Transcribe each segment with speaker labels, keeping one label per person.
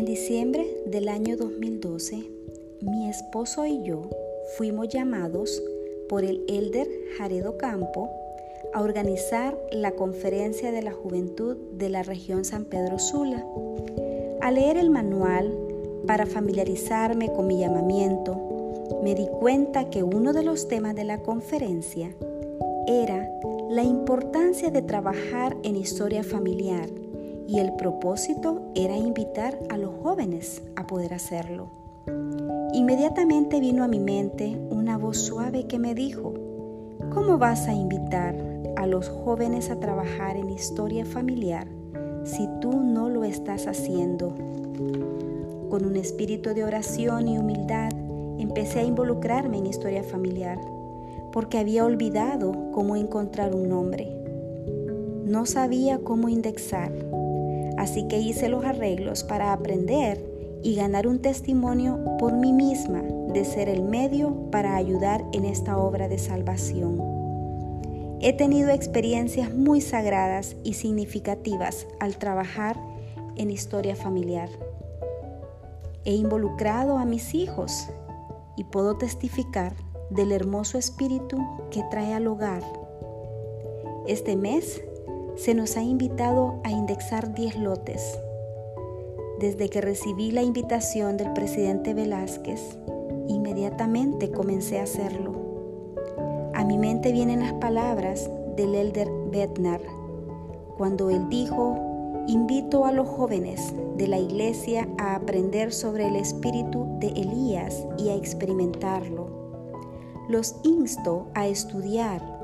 Speaker 1: En diciembre del año 2012, mi esposo y yo fuimos llamados por el elder Jaredo Campo a organizar la conferencia de la juventud de la región San Pedro Sula. Al leer el manual para familiarizarme con mi llamamiento, me di cuenta que uno de los temas de la conferencia era la importancia de trabajar en historia familiar y el propósito era invitar a los jóvenes a poder hacerlo. Inmediatamente vino a mi mente una voz suave que me dijo, ¿cómo vas a invitar a los jóvenes a trabajar en historia familiar si tú no lo estás haciendo? Con un espíritu de oración y humildad empecé a involucrarme en historia familiar porque había olvidado cómo encontrar un nombre. No sabía cómo indexar Así que hice los arreglos para aprender y ganar un testimonio por mí misma de ser el medio para ayudar en esta obra de salvación. He tenido experiencias muy sagradas y significativas al trabajar en historia familiar. He involucrado a mis hijos y puedo testificar del hermoso espíritu que trae al hogar. Este mes se nos ha invitado a indexar 10 lotes. Desde que recibí la invitación del presidente Velázquez, inmediatamente comencé a hacerlo. A mi mente vienen las palabras del elder Bednar, cuando él dijo, invito a los jóvenes de la iglesia a aprender sobre el espíritu de Elías y a experimentarlo. Los insto a estudiar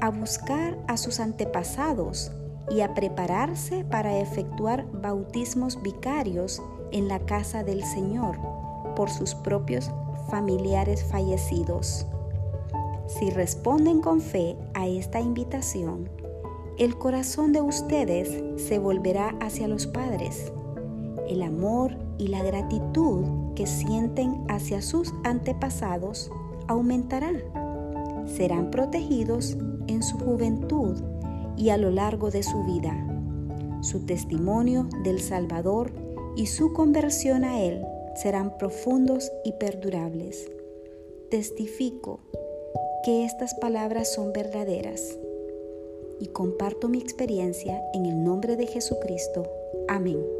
Speaker 1: a buscar a sus antepasados y a prepararse para efectuar bautismos vicarios en la casa del Señor por sus propios familiares fallecidos. Si responden con fe a esta invitación, el corazón de ustedes se volverá hacia los padres. El amor y la gratitud que sienten hacia sus antepasados aumentará. Serán protegidos en su juventud y a lo largo de su vida. Su testimonio del Salvador y su conversión a Él serán profundos y perdurables. Testifico que estas palabras son verdaderas y comparto mi experiencia en el nombre de Jesucristo. Amén.